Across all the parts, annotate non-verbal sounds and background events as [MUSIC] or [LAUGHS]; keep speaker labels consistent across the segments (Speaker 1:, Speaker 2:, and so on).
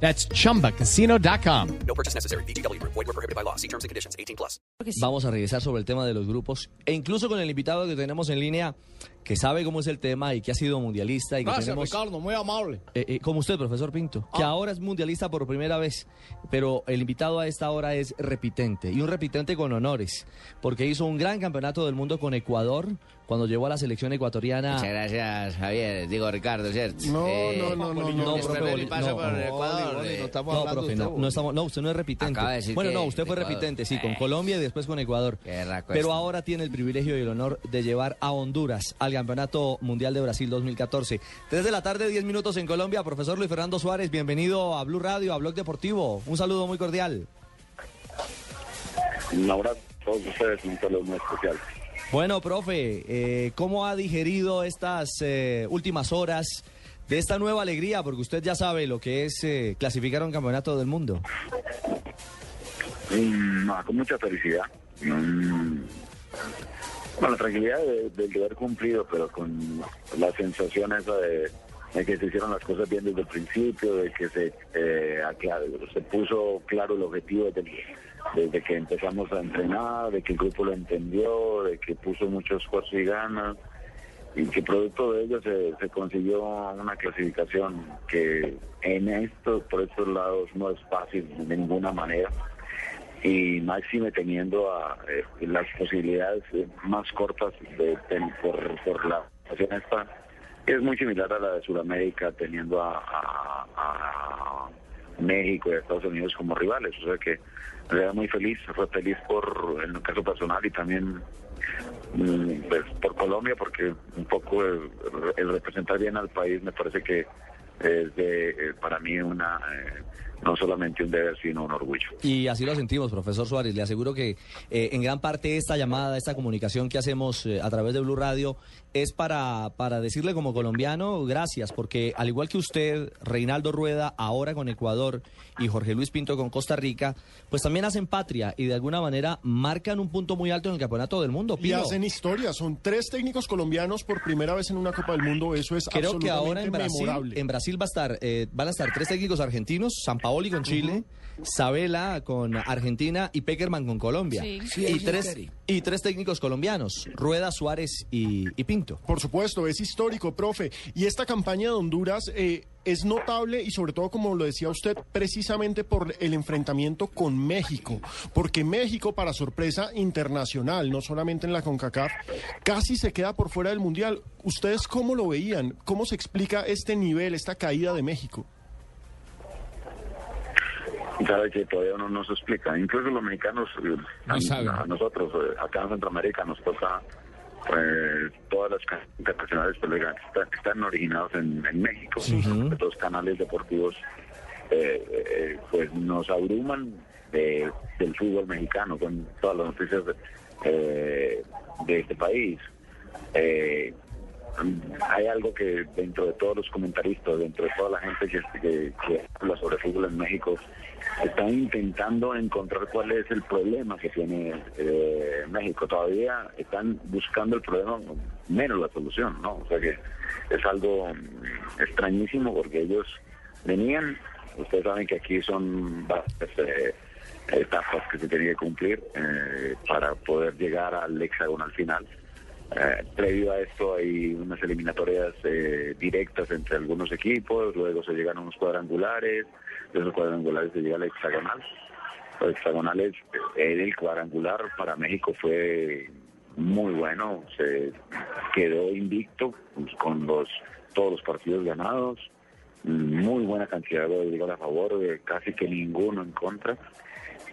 Speaker 1: That's chumbacasino.com.
Speaker 2: No purchase necessary. BGW. Void were prohibited by law. See terms and conditions. 18 plus.
Speaker 3: Vamos a regresar sobre el tema de los grupos e incluso con el invitado que tenemos en línea que sabe cómo es el tema y que ha sido mundialista y que
Speaker 4: Gracias,
Speaker 3: tenemos
Speaker 4: Ricardo, muy amable.
Speaker 3: eh, eh, como usted, profesor Pinto, que
Speaker 4: Ah.
Speaker 3: ahora es mundialista por primera vez, pero el invitado a esta hora es repitente y un repitente con honores, porque hizo un gran campeonato del mundo con Ecuador cuando llevó a la selección ecuatoriana.
Speaker 5: Muchas gracias, Javier. Digo, Ricardo, ¿cierto?
Speaker 4: No,
Speaker 5: Eh,
Speaker 4: no, no, no,
Speaker 3: no, profe,
Speaker 5: mi paso
Speaker 3: no,
Speaker 5: por
Speaker 3: no,
Speaker 5: Ecuador.
Speaker 4: Oli,
Speaker 5: eh,
Speaker 4: no estamos
Speaker 3: No,
Speaker 4: hablando
Speaker 3: profe, no,
Speaker 4: usted,
Speaker 3: no estamos, no, usted no es repitente.
Speaker 5: Acaba de decir
Speaker 3: bueno, no, usted fue
Speaker 5: Ecuador.
Speaker 3: repitente, sí, con
Speaker 5: Eh.
Speaker 3: Colombia y después con Ecuador.
Speaker 5: Qué raco
Speaker 3: Pero ahora tiene el privilegio y el honor de llevar a Honduras al Campeonato Mundial de Brasil 2014. Tres de la tarde, diez minutos en Colombia. Profesor Luis Fernando Suárez, bienvenido a Blue Radio, a Blog Deportivo. Un saludo muy cordial.
Speaker 6: Un abrazo a todos ustedes, un saludo muy especial.
Speaker 3: Bueno, profe, eh, ¿cómo ha digerido estas eh, últimas horas de esta nueva alegría? Porque usted ya sabe lo que es eh, clasificar a un campeonato del mundo.
Speaker 6: Mm, con mucha felicidad. Mm, con la tranquilidad de, del deber cumplido, pero con la sensación esa de, de que se hicieron las cosas bien desde el principio, de que se, eh, aclar- se puso claro el objetivo desde, desde que empezamos a entrenar, de que el grupo lo entendió, de que puso mucho esfuerzo y ganas. y que producto de ello se, consiguió una clasificación que en estos, por estos lados no es fácil de ninguna manera y máxime teniendo a, eh, las posibilidades más cortas de, por, por la situación esta es muy similar a la de Sudamérica teniendo a, a- México y a Estados Unidos como rivales o sea que realidad muy feliz fue feliz por en el caso personal y también mm, pues, por Colombia porque un poco el, el representar bien al país me parece que es de, eh, para mí una eh, no solamente un deber sino un orgullo
Speaker 3: Y así lo sentimos, profesor Suárez. Le aseguro que eh, en gran parte esta llamada, esta comunicación que hacemos eh, a través de Blue Radio es para, para decirle como colombiano gracias, porque al igual que usted, Reinaldo Rueda, ahora con Ecuador y Jorge Luis Pinto con Costa Rica, pues también hacen patria y de alguna manera marcan un punto muy alto en el campeonato del mundo.
Speaker 4: Y hacen historia. Son tres técnicos colombianos por primera vez en una Copa del Mundo. Eso es
Speaker 3: Creo que ahora en
Speaker 4: absolutamente
Speaker 3: Brasil,
Speaker 4: memorable.
Speaker 3: en Brasil va a estar, eh, van a estar tres técnicos argentinos, San Paoli con Chile, Sabela con Argentina y Peckerman con Colombia.
Speaker 5: Sí,
Speaker 3: y, tres, y tres técnicos colombianos, Rueda, Suárez y, y Pinto.
Speaker 4: Por supuesto, es histórico, profe. Y esta campaña de Honduras eh, es notable y sobre todo, como lo decía usted, precisamente por el enfrentamiento con México. Porque México, para sorpresa internacional, no solamente en la CONCACAF, casi se queda por fuera del Mundial. ¿Ustedes cómo lo veían? ¿Cómo se explica este nivel, esta caída de México?
Speaker 6: Sabe que todavía uno no se explica. Incluso los mexicanos, eh, a, nosotros, eh, acá en Centroamérica, nos toca, pues, todas las canales internacionales pues, están, originados en, en México. Los canales deportivos, eh, eh, pues, nos abruman de- del fútbol mexicano con todas las noticias de, eh, de este país. Eh, hay algo que dentro de todos los comentaristas, dentro de toda la gente que, habla sobre fútbol en México, están intentando encontrar cuál es el problema que tiene eh, México. Todavía están buscando el problema menos la solución, ¿no? O sea que es algo mm, extrañísimo porque ellos venían, ustedes saben que aquí son eh, etapas que se tienen que cumplir eh, para poder llegar al hexagonal final. Eh, previo a esto hay unas eliminatorias eh, directas entre algunos equipos, luego se llegan a unos cuadrangulares, de esos cuadrangulares se llega al hexagonal. Los hexagonales, eh, el cuadrangular para México fue muy bueno, se quedó invicto pues, con los todos los partidos ganados, muy buena cantidad de goles a favor, casi que ninguno en contra.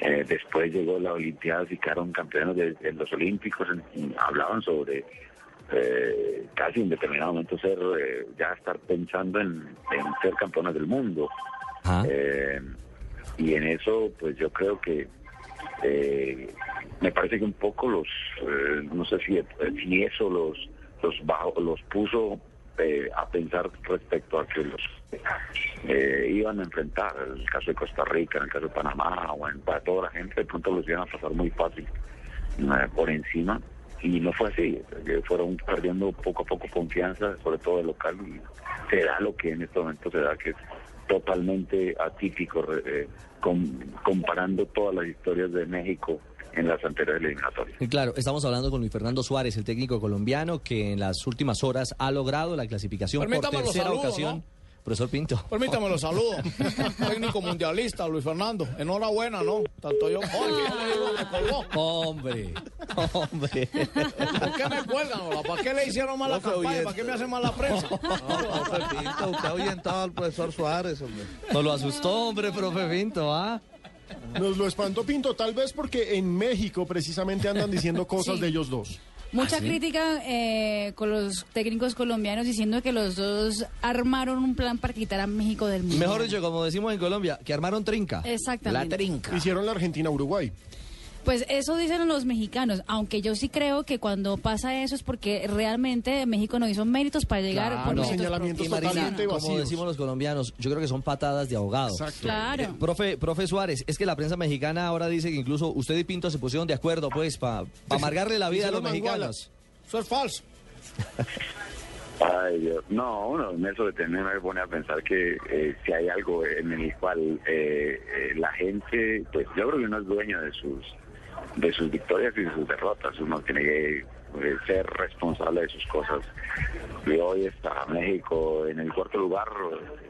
Speaker 6: Eh, después llegó la Olimpiada y quedaron campeones de, de los Olímpicos. en- hablaban sobre eh, casi en determinado momento ser eh, ya estar pensando en, en ser campeones del mundo. Eh, y en eso, pues yo creo que eh, me parece que un poco los, eh, no sé si, si eso los, los, bajo, los puso eh, a pensar respecto a que los eh, iban a enfrentar, en el caso de Costa Rica, en el caso de Panamá, o en, para toda la gente, de pronto los iban a pasar muy fácil eh, por encima. Y no fue así, eh, fueron perdiendo poco a poco confianza, sobre todo el local, y se da lo que en este momento se da, que es totalmente atípico, eh, com- comparando todas las historias de México en las anteriores eliminatorias.
Speaker 3: Y claro, estamos hablando con Luis Fernando Suárez, el técnico colombiano, que en las últimas horas ha logrado la clasificación por
Speaker 7: Permítame los
Speaker 3: tercera
Speaker 7: saludos,
Speaker 3: ocasión.
Speaker 7: ¿no?
Speaker 3: Profesor Pinto.
Speaker 7: Permítame los saludos. [LAUGHS] Técnico mundialista, Luis Fernando. Enhorabuena, ¿no? Tanto yo. Oye, ¿qué le digo? Me colgó.
Speaker 3: Hombre, hombre.
Speaker 7: ¿Por qué me cuelgan? hola? ¿Para qué le hicieron mala campaña? ¿Para qué me hacen mala prensa?
Speaker 8: No, profe Pinto, usted ha ahuyentado al profesor Suárez, hombre.
Speaker 3: No lo asustó, hombre, profe Pinto, ¿ah?
Speaker 4: Nos lo espantó Pinto, tal vez porque en México precisamente andan diciendo cosas
Speaker 9: Sí.
Speaker 4: de ellos dos.
Speaker 9: Mucha
Speaker 3: ¿Ah, sí?
Speaker 9: crítica eh, con los técnicos colombianos diciendo que los dos armaron un plan para quitar a México del mundo.
Speaker 3: Mejor dicho, como decimos en Colombia, que armaron trinca.
Speaker 9: Exactamente.
Speaker 4: Hicieron la Argentina-Uruguay.
Speaker 9: Pues eso dicen los mexicanos, aunque yo sí creo que cuando pasa eso es porque realmente México no hizo méritos para llegar
Speaker 3: Claro.
Speaker 9: por
Speaker 3: No.
Speaker 4: Señalamientos.
Speaker 3: Marina, como decimos los colombianos, yo creo que son patadas de ahogado.
Speaker 4: Exacto.
Speaker 9: Claro.
Speaker 3: Eh, profe, profe Suárez, es que la prensa mexicana ahora dice que incluso usted y Pinto se pusieron de acuerdo, pues, para amargarle la vida a los mexicanos.
Speaker 7: Eso es falso. [LAUGHS]
Speaker 6: Ay, Dios. No, uno en eso de tener me pone a pensar que eh, si hay algo en el cual eh, eh, la gente, pues yo creo que uno es dueño de sus de sus victorias y de sus derrotas. Uno tiene que eh, ser responsable de sus cosas. Y hoy está México en el cuarto lugar,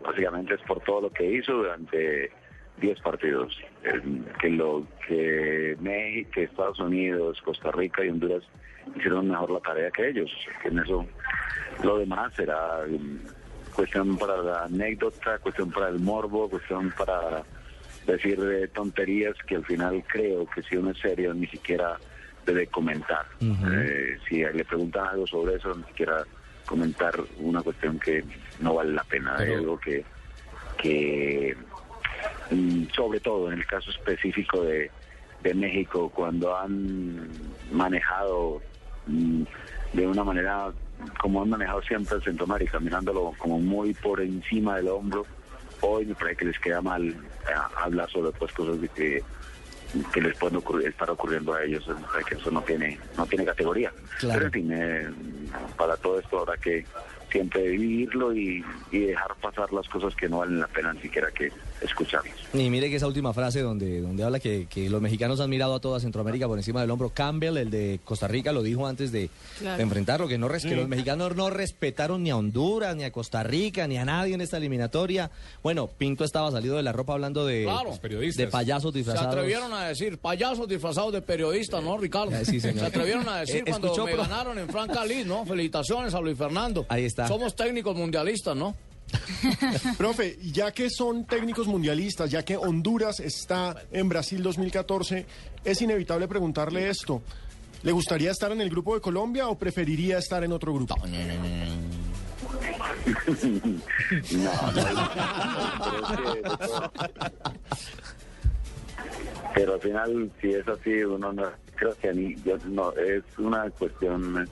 Speaker 6: básicamente es por todo lo que hizo durante 10 partidos. Eh, que lo que México, que Estados Unidos, Costa Rica y Honduras hicieron mejor la tarea que ellos. En eso lo demás será mm, cuestión para la anécdota, cuestión para el morbo, cuestión para decir eh, tonterías que al final creo que si uno es serio ni siquiera debe comentar. Eh, si le preguntan algo sobre eso, ni siquiera comentar una cuestión que no vale la pena. Hay algo que, que mm, sobre todo en el caso específico de, de México, cuando han manejado mm, de una manera como han manejado siempre el Centroamérica, mirándolo como muy por encima del hombro, hoy me parece que les queda mal eh, hablar sobre otras cosas de que, que les pueden ocurrir- estar ocurriendo a ellos, me parece que eso no tiene, no tiene categoría.
Speaker 3: Claro.
Speaker 6: Pero en fin, eh, para todo esto habrá que siempre vivirlo y, y dejar pasar las cosas que no valen la pena ni siquiera que escucharlas.
Speaker 3: Y mire que esa última frase donde, donde habla que, que los mexicanos han mirado a toda Centroamérica por encima del hombro. Campbell, el de Costa Rica, lo dijo antes de,
Speaker 9: Claro.
Speaker 3: de enfrentarlo, que, no, res- que los mexicanos no respetaron ni a Honduras, ni a Costa Rica, ni a nadie en esta eliminatoria. Bueno, Pinto estaba salido de la ropa hablando de,
Speaker 7: Claro.
Speaker 3: de payasos
Speaker 7: Se
Speaker 3: disfrazados.
Speaker 7: atrevieron a decir payasos disfrazados de periodistas, ¿no, Ricardo?
Speaker 3: Ah, sí, señor.
Speaker 7: Se atrevieron a [LAUGHS] decir
Speaker 3: Eh,
Speaker 7: cuando
Speaker 3: escuchó,
Speaker 7: me ganaron en Franca Liz, ¿no? Felicitaciones a Luis Fernando.
Speaker 3: Ahí está.
Speaker 7: Somos técnicos mundialistas, ¿no? [LAUGHS]
Speaker 4: Profe, ya que son técnicos mundialistas, ya que Honduras está en Brasil 2014, es inevitable preguntarle esto. ¿Le gustaría estar en el grupo de Colombia o preferiría estar en otro grupo?
Speaker 6: No, no, pero que- [LAUGHS] Pero al final, si es así, uno no, creo que a mí, yo no, es una cuestión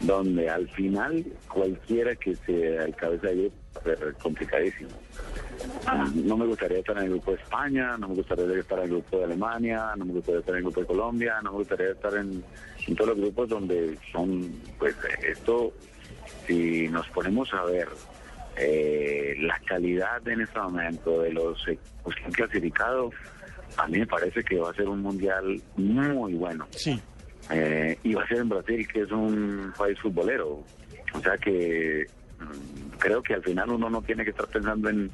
Speaker 6: donde al final cualquiera que se alcance ahí va ser complicadísimo. No me gustaría estar en el grupo de España, no me gustaría estar en el grupo de Alemania, no me gustaría estar en el grupo de Colombia, no me gustaría estar en, en todos los grupos donde son, pues esto, si nos ponemos a ver eh, la calidad en este momento de los equipos que han clasificado, a mí me parece que va a ser un mundial muy bueno.
Speaker 4: Sí.
Speaker 6: Eh, y va a ser en Brasil, que es un país futbolero. O sea que creo que al final uno no tiene que estar pensando en,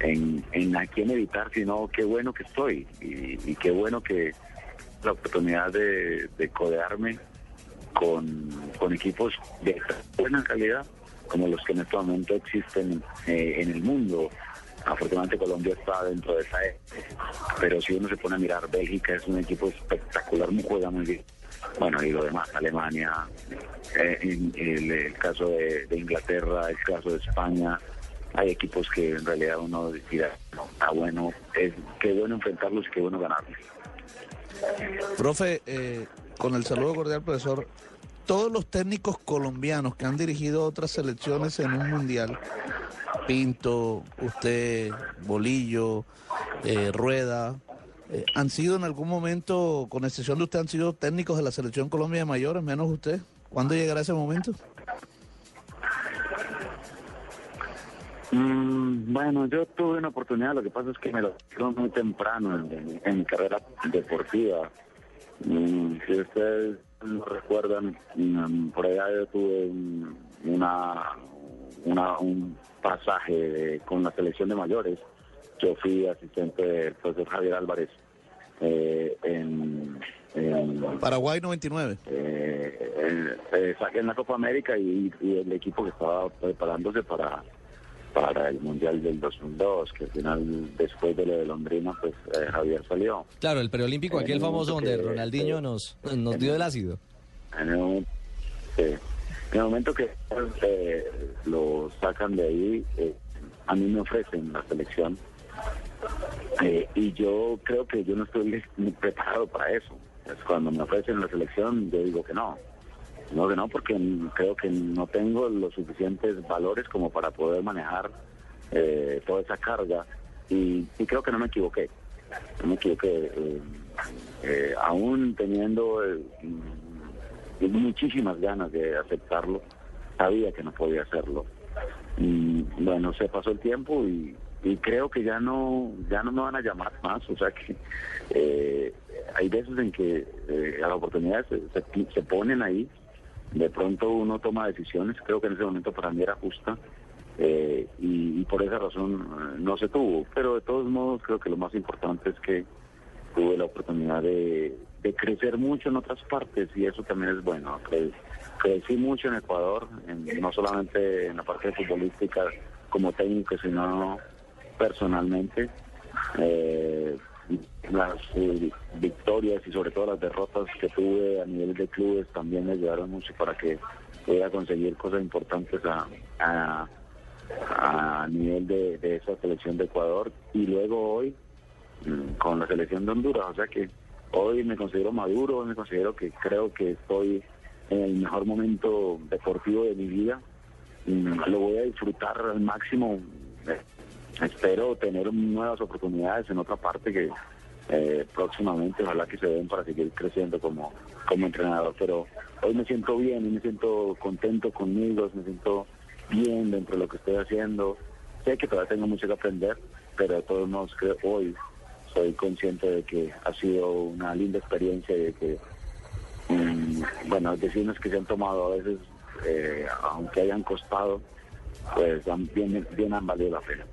Speaker 6: en, en a quién evitar, sino qué bueno que estoy y, qué bueno que la oportunidad de, de codearme con, con equipos de buena calidad como los que en este momento existen eh, en el mundo. Afortunadamente Colombia está dentro de esa E, pero si uno se pone a mirar, Bélgica es un equipo espectacular, juega muy bien. Bueno, y lo demás, Alemania, eh, en el, caso de, de Inglaterra, el caso de España, hay equipos que en realidad uno dirá, no, está bueno, es qué bueno enfrentarlos y qué bueno ganarlos.
Speaker 8: Profe, eh, con el saludo cordial, profesor, todos los técnicos colombianos que han dirigido otras selecciones en un mundial, Pinto, usted, Bolillo, eh, Rueda, eh, han sido en algún momento, con excepción de usted, han sido técnicos de la selección Colombia de mayores, menos usted. ¿Cuándo llegará ese momento?
Speaker 6: Mm, bueno, yo tuve una oportunidad, lo que pasa es que me lo dieron muy temprano en, mi carrera deportiva. Mm, si ustedes lo recuerdan, mm, por allá yo tuve un, una, una- un pasaje con la selección de mayores. Yo fui asistente del profesor Javier Álvarez eh, en, en
Speaker 8: Paraguay 99.
Speaker 6: eh, eh, eh, saqué en la Copa América y, y el equipo que estaba preparándose para para el Mundial del 2002, que al final, después de lo de Londrina, pues eh, Javier salió.
Speaker 3: Claro, el preolímpico,
Speaker 6: En
Speaker 3: aquel
Speaker 6: el
Speaker 3: famoso donde
Speaker 6: que-
Speaker 3: Ronaldinho
Speaker 6: que-
Speaker 3: nos, nos dio el ácido.
Speaker 6: En el, momento- sí. En el momento que eh, lo sacan de ahí, eh, a mí me ofrecen la selección. Eh, y yo creo que yo no estoy preparado para eso. Pues cuando me ofrecen la selección, yo digo que no. No, que no, porque creo que no tengo los suficientes valores como para poder manejar eh, toda esa carga. Y, y creo que no me equivoqué. No me equivoqué. eh, eh, aún teniendo eh, mm, muchísimas ganas de aceptarlo, sabía que no podía hacerlo. Y bueno, se pasó el tiempo y, y creo que ya no ya no me van a llamar más. O sea que eh, hay veces en que eh, las oportunidades se, se- se ponen ahí, de pronto uno toma decisiones, creo que en ese momento para mí era justa. eh, y, por esa razón eh, no se tuvo, pero de todos modos creo que lo más importante es que tuve la oportunidad de, de crecer mucho en otras partes y eso también es bueno. Cre- crecí mucho en Ecuador, en- no solamente en la parte futbolística como técnico, sino personalmente. Eh, las eh, victorias y sobre todo las derrotas que tuve a nivel de clubes también me ayudaron mucho para que pudiera conseguir cosas importantes a, a, nivel de, de esa selección de Ecuador y luego hoy mm, con la selección de Honduras. O sea que hoy me considero maduro, me considero que creo que estoy en el mejor momento deportivo de mi vida. Mm, Lo voy a disfrutar al máximo. Espero tener nuevas oportunidades en otra parte que eh, próximamente ojalá que se den para seguir creciendo como, como entrenador. Pero hoy me siento bien me siento contento conmigo, me siento bien dentro de lo que estoy haciendo. Sé que todavía tengo mucho que aprender, pero de todos modos creo hoy soy consciente de que ha sido una linda experiencia y de que, mm, bueno, decisiones que se han tomado a veces, eh, aunque hayan costado, pues bien, bien han valido la pena.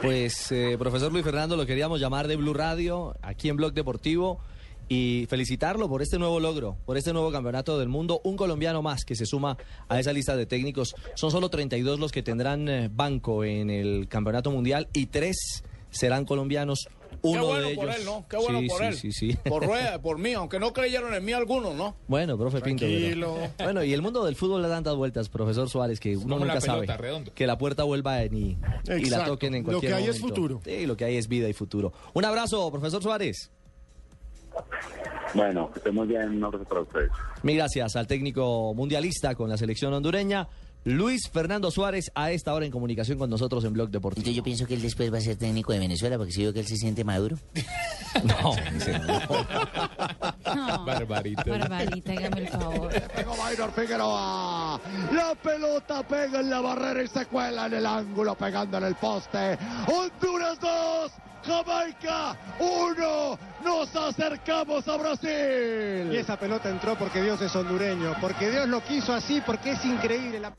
Speaker 3: Pues, eh, profesor Luis Fernando, lo queríamos llamar de Blue Radio, aquí en Blog Deportivo, y felicitarlo por este nuevo logro, por este nuevo campeonato del mundo. Un colombiano más que se suma a esa lista de técnicos. Son solo 32 los que tendrán eh, banco en el campeonato mundial y tres serán colombianos. Uno
Speaker 7: Qué bueno
Speaker 3: de
Speaker 7: por
Speaker 3: ellos.
Speaker 7: él, ¿no? Qué bueno
Speaker 3: Sí,
Speaker 7: por
Speaker 3: sí,
Speaker 7: él.
Speaker 3: Sí, sí.
Speaker 7: Por [LAUGHS] Rueda, por mí, aunque no creyeron en mí algunos, ¿no?
Speaker 3: Bueno, profe Pinto. pero-. Bueno, y el mundo del fútbol le da tantas vueltas, profesor Suárez, que uno
Speaker 10: como
Speaker 3: nunca
Speaker 10: una
Speaker 3: sabe
Speaker 10: redondo.
Speaker 3: que la puerta vuelva en y, y la toquen en
Speaker 4: Lo
Speaker 3: cualquier
Speaker 4: que hay es
Speaker 3: momento.
Speaker 4: futuro.
Speaker 3: Sí, lo que hay es vida y futuro. Un abrazo, profesor Suárez.
Speaker 6: Bueno, que estemos bien, un abrazo para ustedes.
Speaker 3: Mil gracias al técnico mundialista con la selección hondureña, Luis Fernando Suárez, a esta hora en comunicación con nosotros en Blog Deportivo.
Speaker 5: Entonces yo pienso que él después va a ser técnico de Venezuela porque si veo que él se siente maduro. [LAUGHS]
Speaker 3: No, no.
Speaker 9: No,
Speaker 10: Barbarito.
Speaker 9: Barbarita, hágame el favor.
Speaker 11: Pegó Maynor Figueroa. La pelota pega en la barrera y se cuela en el ángulo, pegando en el poste. Honduras 2, Jamaica 1. Nos acercamos a Brasil.
Speaker 12: Y esa pelota entró porque Dios es hondureño, porque Dios lo quiso así, porque es increíble. La...